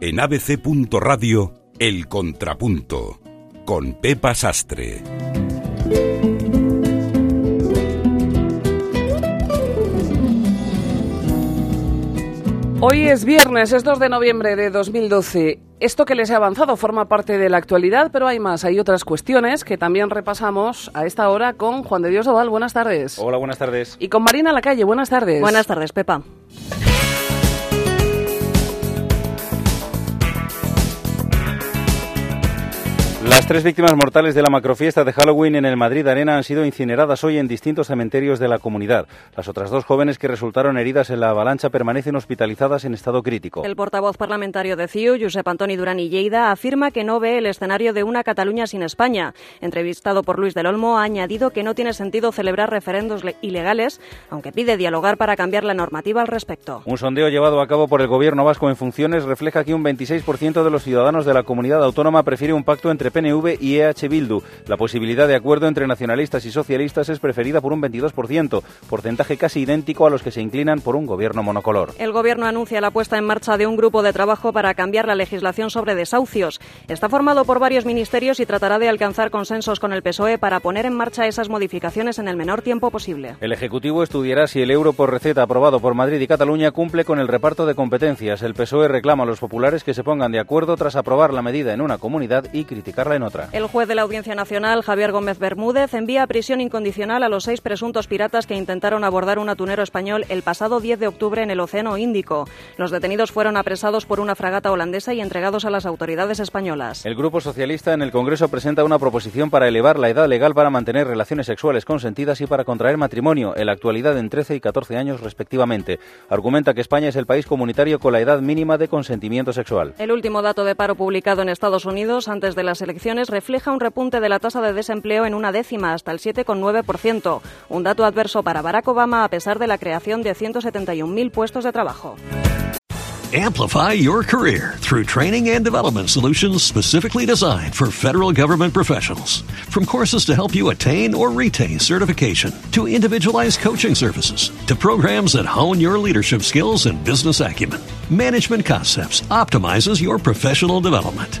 En abc.radio, El Contrapunto, con Pepa Sastre. Hoy es viernes, es 2 de noviembre de 2012. Esto que les he avanzado forma parte de la actualidad, pero hay más, hay otras cuestiones que también repasamos a esta hora con Juan de Dios Oval. Buenas tardes. Hola, buenas tardes. Y con Marina Lacalle. Buenas tardes. Buenas tardes, Pepa. Las tres víctimas mortales de la macrofiesta de Halloween en el Madrid Arena han sido incineradas hoy en distintos cementerios de la comunidad. Las otras dos jóvenes que resultaron heridas en la avalancha permanecen hospitalizadas en estado crítico. El portavoz parlamentario de CIU, Josep Antoni Durán y Lleida, afirma que no ve el escenario de una Cataluña sin España. Entrevistado por Luis del Olmo, ha añadido que no tiene sentido celebrar referendos ilegales, aunque pide dialogar para cambiar la normativa al respecto. Un sondeo llevado a cabo por el gobierno vasco en funciones refleja que un 26% de los ciudadanos de la comunidad autónoma prefiere un pacto entre PNV y EH Bildu. La posibilidad de acuerdo entre nacionalistas y socialistas es preferida por un 22%, porcentaje casi idéntico a los que se inclinan por un gobierno monocolor. El gobierno anuncia la puesta en marcha de un grupo de trabajo para cambiar la legislación sobre desahucios. Está formado por varios ministerios y tratará de alcanzar consensos con el PSOE para poner en marcha esas modificaciones en el menor tiempo posible. El Ejecutivo estudiará si el euro por receta aprobado por Madrid y Cataluña cumple con el reparto de competencias. El PSOE reclama a los populares que se pongan de acuerdo tras aprobar la medida en una comunidad y criticarla en otra. El juez de la Audiencia Nacional, Javier Gómez Bermúdez, envía a prisión incondicional a los seis presuntos piratas que intentaron abordar un atunero español el pasado 10 de octubre en el Océano Índico. Los detenidos fueron apresados por una fragata holandesa y entregados a las autoridades españolas. El Grupo Socialista en el Congreso presenta una proposición para elevar la edad legal para mantener relaciones sexuales consentidas y para contraer matrimonio, en la actualidad en 13 y 14 años respectivamente. Argumenta que España es el país comunitario con la edad mínima de consentimiento sexual. El último dato de paro publicado en Estados Unidos antes de las elecciones refleja un repunte de la tasa de desempleo en una décima, hasta el 7,9%. Un dato adverso para Barack Obama a pesar de la creación de 171.000 puestos de trabajo. Amplify your career through training and development solutions specifically designed for federal government professionals. From courses to help you attain or retain certification, to individualized coaching services, to programs that hone your leadership skills and business acumen, Management Concepts optimizes your professional development.